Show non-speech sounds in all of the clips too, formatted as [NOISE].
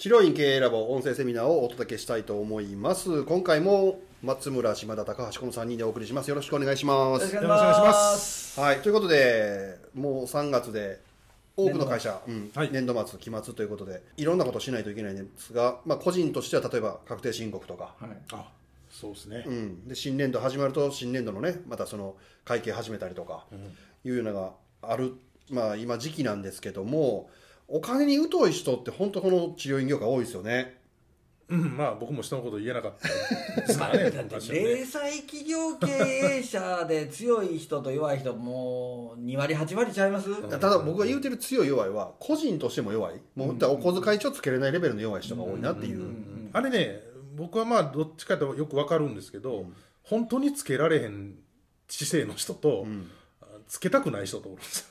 治療院経営ラボ音声セミナーをお届けしたいと思います。今回も松村島田高橋この3人でお送りします。よろしくお願いします。よろしくお願いします。はいということでもう3月で多くの会社、うんはい。年度末期末ということでいろんなことをしないといけないんですが、まあ、個人としては例えば確定申告とか、はい。あそうですね、うん、で新年度始まると新年度のねまたその会計始めたりとかいうようなのがある、まあ、今時期なんですけどもお金に疎い人って本当この治療院業界多いですよね。うん、まあ僕も人のこと言えなかった。ですからね。零細企業経営者で強い。人と弱い。人もう2割8割ちゃい。ますただ僕が言うてる強い。弱い。は個人としても弱い。もうお小遣い。帳つけれない。レベルの弱い。人が多い。なってい。う、あれね僕はまあどっちかとい。うとよくわかるんですけど、本当につけられへん姿勢の人と、つけたくない。人とおるんですよ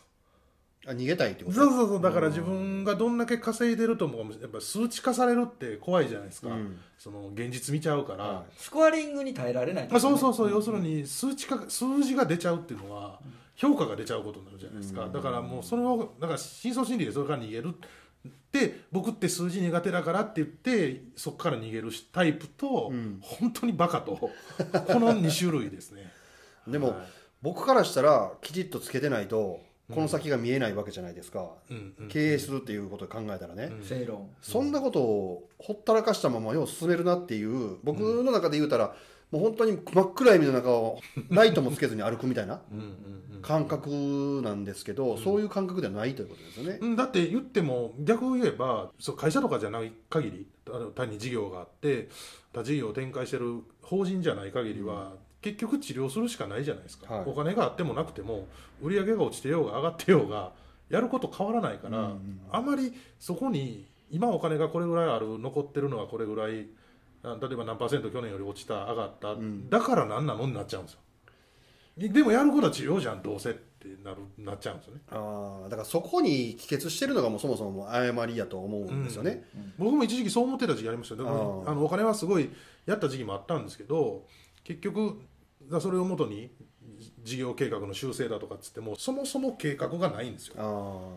あ逃げたいってこと？そうそうそう。だから自分がどんだけ稼いでるともやっぱ数値化されるって怖いじゃないですか、うん。その現実見ちゃうから、はスコアリングに耐えられない、まあ、そうそうそう。要するに数値化数字が出ちゃうっていうのは評価が出ちゃうことになるじゃないですか、だからもうそれをだから深層心理でそれから逃げるで僕って数字苦手だからって言ってそこから逃げるタイプと、本当にバカと。[LAUGHS] この2種類ですね。でも、僕からしたらきちっとつけてないとこの先が見えないわけじゃないですか、うんうん。経営するっていうことを考えたらね、正論。そんなことをほったらかしたままよう進めるなっていう僕の中で言うたら、もう本当に真っ暗闇の中をライトもつけずに歩くみたいなうんうん感覚なんですけど、そういう感覚ではないということですよね。うんだって言っても逆を言えばそう会社とかじゃない限りあの単に事業があって他事業を展開してる法人じゃない限りは、結局治療するしかないじゃないですか、はい。お金があってもなくても売り上げが落ちてようが上がってようがやること変わらないから、あまりそこに今お金がこれぐらいある残ってるのはこれぐらいあ例えば何パーセント去年より落ちた上がった、だから何なのになっちゃうんですよ。でもやることは治療じゃんどうせってなるなっちゃうんですよね。ああだからそこに帰結してるのがもうそもそももう誤りやと思うんですよね。僕も一時期そう思ってた時期ありました。よだからあー。あのお金はすごいやった時期もあったんですけど結局だそれをもとに事業計画の修正だとかっつってもそもそも計画がないんですよ。あ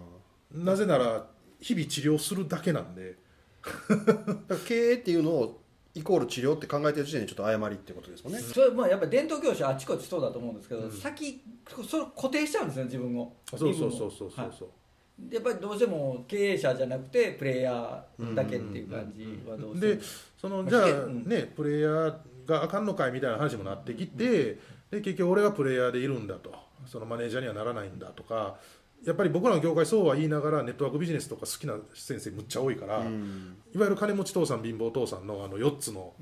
なぜなら日々治療するだけなんで。[LAUGHS] 経営っていうのをイコール治療って考えてる時点でちょっと誤りってことですもんね。それまあやっぱり伝統業者あちこちそうだと思うんですけど、先それ固定しちゃうんですね自分を。そうそうそうそうそう。はい。そう、やっぱりどうしても経営者じゃなくてプレイヤーだけっていう感じはどうしてもでそのまあじゃあねプレイヤーがあかんのかいみたいな話もなってきてで結局俺はプレイヤーでいるんだと。そのマネージャーにはならないんだとか。やっぱり僕らの業界そうは言いながらネットワークビジネスとか好きな先生むっちゃ多いから、うん。いわゆる金持ち父さん貧乏父さんのあの4つの、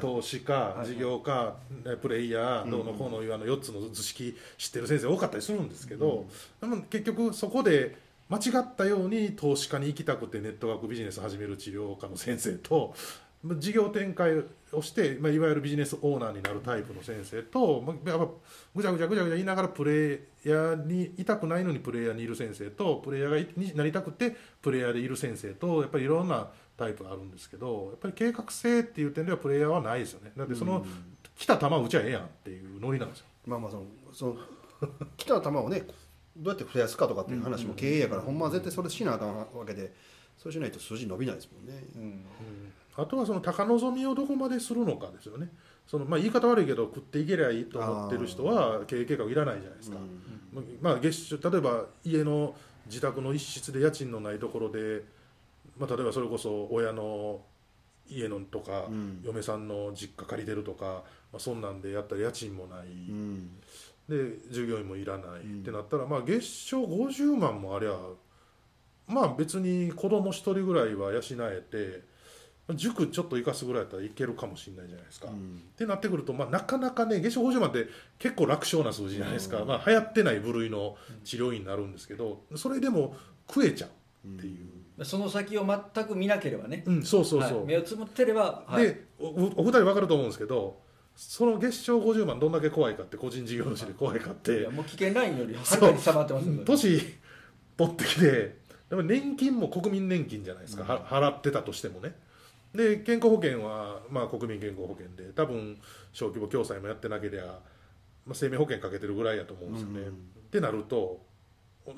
投資家いはい。事業家ねプレイヤーどうのこうのいうあの4つの図式知ってる先生多かったりするんですけど、でも結局そこで間違ったように投資家に行きたくてネットワークビジネス始める治療家の先生と事業展開をして、まあ、いわゆるビジネスオーナーになるタイプの先生と、まあ、やっぱぐちゃぐちゃぐちゃぐちゃ言いながらプレイヤーにいたくないのにプレイヤーにいる先生とプレイヤーがいになりたくてプレイヤーでいる先生とやっぱりいろんなタイプがあるんですけどやっぱり計画性っていう点ではプレイヤーはないですよね。だってその、来た球打ちゃええやんっていうノリなんですよ。まあまあそのその来た球をねどうやって増やすかとかっていう話も経営やから、ほんまは絶対それしなあかんわけでそうしないと数字伸びないですもんね。うんあとはその高望みをどこまでするのかですよね。その、まあ、言い方悪いけど食っていけりゃいいと思ってる人は経営計画いらないじゃないですか、まあ、月収例えば家の自宅の一室で家賃のないところで、まあ、例えばそれこそ親の家のとか、うん。嫁さんの実家借りてるとか、まあ、そんなんでやったら家賃もない、うん。で従業員もいらない、うん。ってなったら、まあ、月賞50万もありゃまあ別に子供一人ぐらいは養えて塾ちょっと生かすぐらいだったらいけるかもしれないじゃないですか。うん。ってなってくると、まあ、なかなかね月賞50万って結構楽勝な数字じゃないですか、まあ、流行ってない部類の治療院になるんですけどそれでも食えちゃうっていう、その先を全く見なければね、うんそうそうそう、はい。目をつむってれば、はい。でおおお二人分かると思うんですけどその月賞50万どんだけ怖いかって個人事業主で怖いかって。いやもう危険ラインよりはるかに下回ってますよ年取ってきてでも年金も国民年金じゃないですか、は払ってたとしてもねで健康保険は、まあ、国民健康保険で多分小規模共済もやってなけりゃ、まあ、生命保険かけてるぐらいやと思うんですよね。うんってなると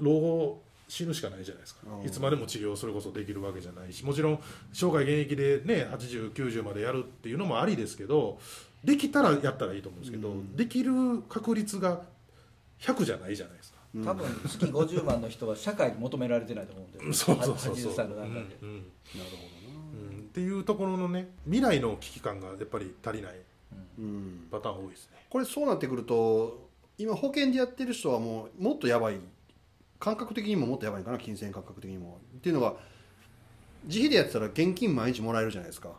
老後死ぬしかないじゃないですか。うん。いつまでも治療それこそできるわけじゃないしもちろん生涯現役でね8090までやるっていうのもありですけどできたらやったらいいと思うんですけど、うん。できる確率が100じゃないじゃないですか。うん。多分月50万の人は社会に求められてないと思うんで [LAUGHS] そうそうそうそう。80歳の段階で、うんうん。なるほどっていうところのね未来の危機感がやっぱり足りないうん。パターン多いですね。これそうなってくると今保険でやってる人はもうもっとやばい感覚的にももっとやばいんかな金銭感覚的にも。っていうのが自費でやってたら現金毎日もらえるじゃないですか。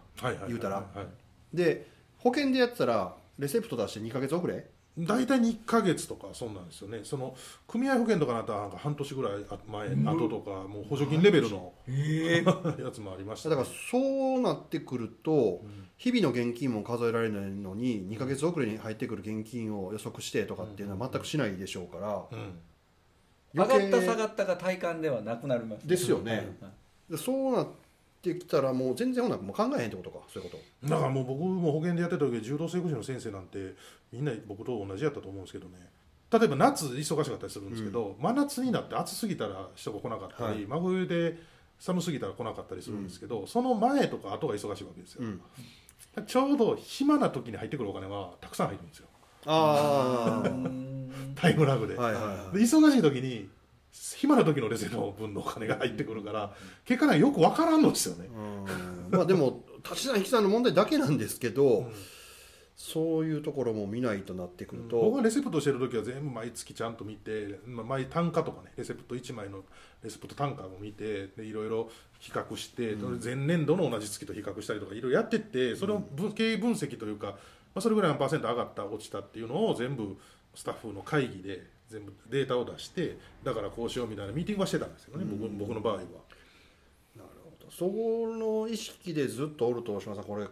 言うたら。はいで保険でやってたらレセプト出して2ヶ月遅れ大体1か月とかそうなんですよね。その組合保険とかなったらなんか半年ぐらい前、後とかもう補助金レベルのえ。[LAUGHS] やつもありました。だからそうなってくると日々の現金も数えられないのに2ヶ月遅れに入ってくる現金を予測してとかっていうのは全くしないでしょうからうん。上がった下っがったが体感ではなくなりますですよね。そうなってきたらもう全然ほなもう考えへんってことかそういうこと。だからもう僕も保険でやってた時柔道整復師の先生なんてみんな僕と同じやったと思うんですけどね。例えば夏忙しかったりするんですけど、真夏になって暑すぎたら人が来なかったり、真冬で寒すぎたら来なかったりするんですけど、その前とか後が忙しいわけですよ、うん。ちょうど暇な時に入ってくるお金はたくさん入るんですよ。あうー。んタイムラグで,、あはいはいはい。で忙しい時に暇な時のレセの分のお金が入ってくるから結果ねよくわからんのですよね、うん。まあでも足し算引き算の問題だけなんですけど、うんそういうところも見ないとなってくると、僕がレセプトしてる時は全部毎月ちゃんと見て、まあ、毎単価とかねレセプト1枚のレセプト単価も見てでいろいろ比較して、前年度の同じ月と比較したりとかいろいろやってってそれを分経営分析というか、まあ、それぐらいのパーセント上がった落ちたっていうのを全部スタッフの会議で全部データを出してだからこうしようみたいなミーティングはしてたんですよね、僕僕の場合は。なるほどその意識でずっとおると島さんこれ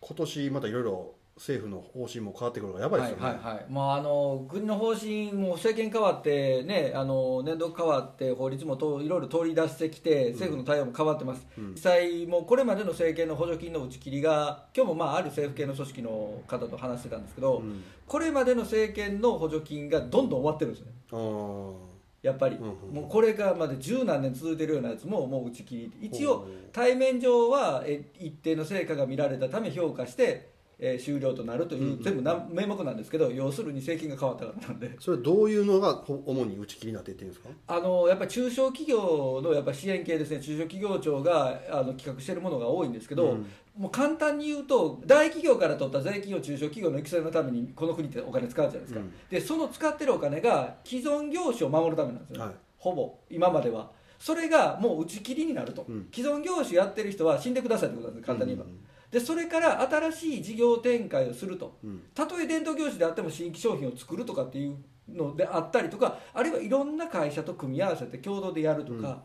今年またいろいろ政府の方針も変わってくるからやばいですよね、はいはいはい。まあ、あの国の方針も政権変わって、ね、あの年度変わって法律もといろいろ取り出してきて政府の対応も変わってます、実際もうこれまでの政権の補助金の打ち切りが今日もまあある政府系の組織の方と話してたんですけど、うん。これまでの政権の補助金がどんどん終わってるんですね。あー。やっぱり、うんうんもうこれがまで十何年続いてるようなやつももう打ち切り。一応対面上はえ一定の成果が見られたため評価して、えー終了となるという、うん全部な名目なんですけど要するに政権が変わったからなんで。それどういうのがほ主に打ち切りになっていってるんですか？あのやっぱり中小企業のやっぱ支援系ですね。中小企業庁があの企画しているものが多いんですけど、うん。もう簡単に言うと大企業から取った税金を中小企業の育成のためにこの国ってお金使うじゃないですか、うん。でその使ってるお金が既存業種を守るためなんですよ、はい。ほぼ今までは。それがもう打ち切りになると、うん。既存業種やってる人は死んでくださいってことなんです簡単に言えば、うんでそれから新しい事業展開をすると。うん。たとえ伝統業種であっても新規商品を作るとかっていうのであったりとかあるいはいろんな会社と組み合わせて共同でやるとか、うん。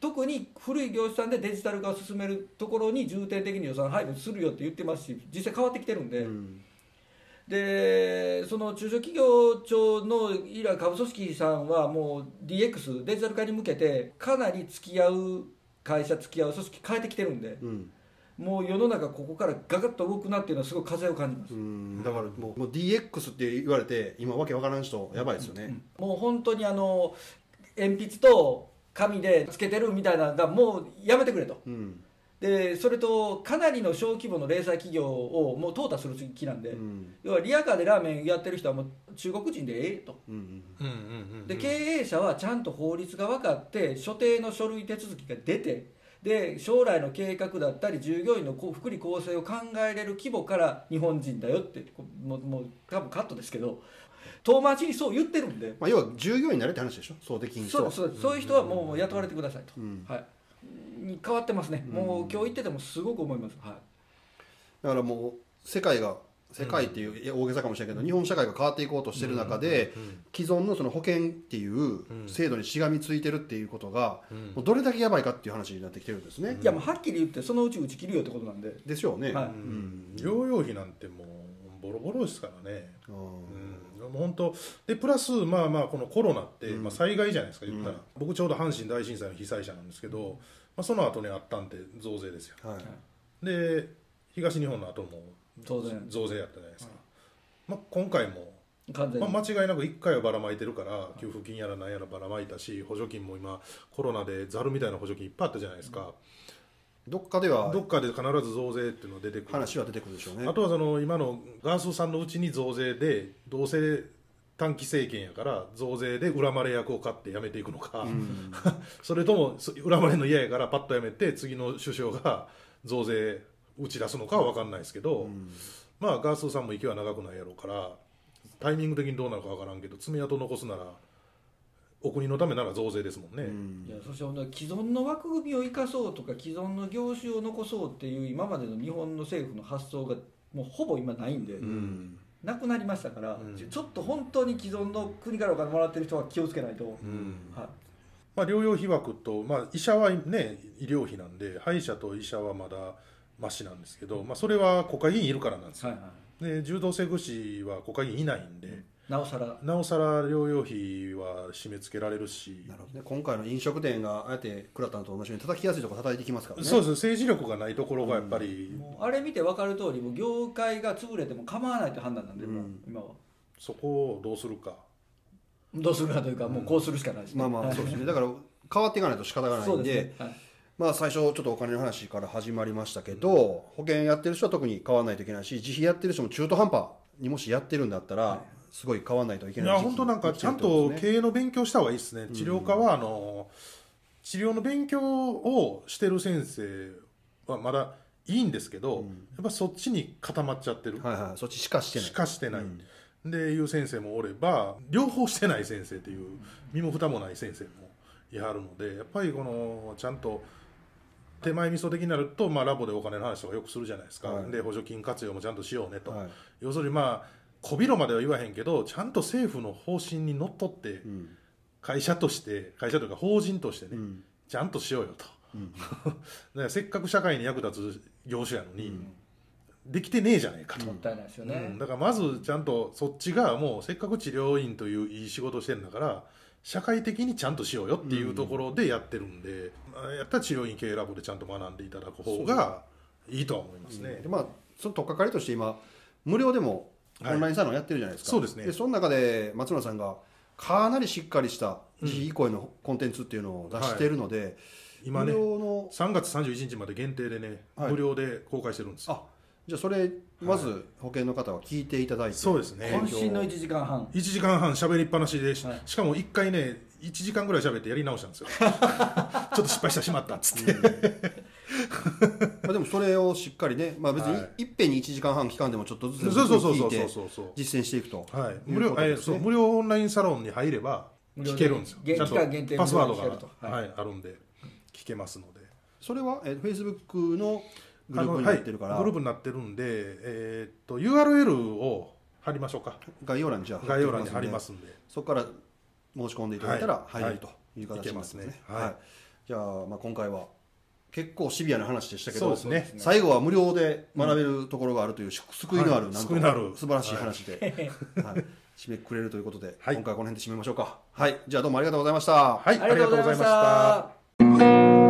特に古い業種さんでデジタル化を進めるところに重点的に予算配分するよって言ってますし実際変わってきてるんで、うん。でその中小企業庁の以来株組織さんはもう DX デジタル化に向けてかなり付き合う会社付き合う組織変えてきてるんで。うんもう世の中ここからガガッと動くなっていうのはすごい風を感じます。うん。だからもうもう DX って言われて今わけわからん人やばいですよね、もう本当にあの鉛筆と紙でつけてるみたいなのがもうやめてくれと。うん。でそれとかなりの小規模の零細企業をもう淘汰する気なんで、うん。要はリアカーでラーメンやってる人はもう中国人でええと。うんうんうんうん。で経営者はちゃんと法律が分かって所定の書類手続きが出てで将来の計画だったり従業員の福利厚生を考えれる規模から日本人だよってもうもう多分カットですけど遠回しにそう言ってるんで。まあ、要は従業員になれって話でしょ？そうできんそうそうそういう人はもう雇われてくださいと、うん。はい、に変わってますね、もう今日言っててもすごく思います、はい、だからもう世界が世界っていういや大げさかもしれないけど、日本社会が変わっていこうとしてる中で、既存のその保険っていう制度にしがみついてるっていうことが、もうどれだけやばいかっていう話になってきてるんですね、いやもうはっきり言ってそのうち打ち切るよってことなんで。でしょうね、はい。うん。療養費なんてもうボロボロですからね。うん。うん、もう本当でプラスまあまあこのコロナって、まあ、災害じゃないですか言ったら、僕ちょうど阪神大震災の被災者なんですけど、まあ、その後にあったんって増税ですよ。はい。で東日本の後も当然。増税やったじゃないですか、まあ、今回も完全に、まあ、間違いなく1回はばらまいてるから給付金やらなんやらばらまいたし補助金も今コロナでざるみたいな補助金いっぱいあったじゃないですか、どっかではどっかで必ず増税っていうのが出てくる。話は出てくるでしょうね。あとはその今のガースーさんのうちに増税でどうせ短期政権やから増税で恨まれ役を買って辞めていくのか、[LAUGHS] それともそ恨まれるの嫌やからパッと辞めて次の首相が増税打ち出すのかは分かんないですけど、まあガースーさんも息は長くないやろうからタイミング的にどうなるか分からんけど爪痕残すならお国のためなら増税ですもんね。いやそして既存の枠組みを生かそうとか既存の業種を残そうっていう今までの日本の政府の発想がもうほぼ今ないんで、うん。なくなりましたから、うん。ちょっと本当に既存の国からお金もらってる人は気をつけないと、うん。はい。まあ、療養費枠と、まあ、医者はね医療費なんで歯医者と医者はまだマシなんですけど、まあ、それは国会議員いるからなんですよ、はいはい、で柔道整復師は国会議員いないんで、なおさら。なおさら療養費は締め付けられるし、なるほどね。今回の飲食店があえて倉田と同じように叩きやすいところ叩いてきますからね。そうです政治力がないところがやっぱり、もうあれ見て分かる通りもう業界が潰れても構わないという判断なんで、もううん今は。そこをどうするか。どうするかというか、もうこうするしかないですね。まあまあそうですね。だから変わっていかないと仕方がないそうんでですね、はいまあ最初ちょっとお金の話から始まりましたけど、保険やってる人は特に変わらないといけないし自費やってる人も中途半端にもしやってるんだったら、すごい変わらないといけいない時期や本当なんかちゃんと経営の勉強した方がいいですね。治療科はあの治療の勉強をしてる先生はまだいいんですけど、やっぱそっちに固まっちゃってる、はいはい。そっちしかしてない。しかしてない、でいう先生もおれば両方してない先生という身も蓋もない先生もいはるのでやっぱりこのちゃんと手前味噌的になると、まあ、ラボでお金の話とかよくするじゃないですか、はい。で補助金活用もちゃんとしようねと、はい。要するにまあこびろまでは言わへんけどちゃんと政府の方針にのっとってうん。会社として会社というか法人としてね、うん。ちゃんとしようよと、[LAUGHS] だからせっかく社会に役立つ業種やのに、できてねえじゃねえかと、もったいないですよね、うん。だからまずちゃんとそっちがもうせっかく治療院といういい仕事してるんだから社会的にちゃんとしようよっていうところでやってるんで、まあやったら治療院経営ラボでちゃんと学んでいただく方がいいとは思いますね。でまあその取っかかりとして今無料でもはい。オンラインサロンやってるじゃないですか、そうですね。その中で松村さんがかなりしっかりした自費以降へのコンテンツっていうのを出しているので、今ね無料の3月31日まで限定でね、はい。無料で公開してるんですよ。あじゃあそれまず保険の方は聞いていただいて、そうですね。渾身の1時間半。1時間半喋りっぱなしでし,、はい。しかも1回ね1時間ぐらい喋ってやり直したんですよ。[LAUGHS] ちょっと失敗したしまったっつって、[LAUGHS] まあ、でもそれをしっかりね、まあ、別はい。にいっぺんに1時間半期間でもちょっとずつそうそうそうそう聞いてそう。そう実践していくと。はい、いう無料えそう無料オンラインサロンに入れば聞けるんですよ。ゃんと期間限定パスワード無料で聞けると。が、ははいいあるんで聞けますので。それは、えー、Facebook のグループになってるから、はい、グループになってるんで、えーっと URL を貼りましょうか。概要欄にじゃあ概要欄に貼りますんで。そこから申し込んでいただいたらはい。入れるという形になってますね,、いけますね。はい。はいじゃあ,、まあ今回は結構シビアな話でしたけどね。最後は無料で学べるところがあるという、救い。のある、はいなん素晴らしい話で、はい。締めくくれるということで、はい。今回はこの辺で締めましょうか。はい。じゃあどうもありがとうございました。はい。ありがとうございました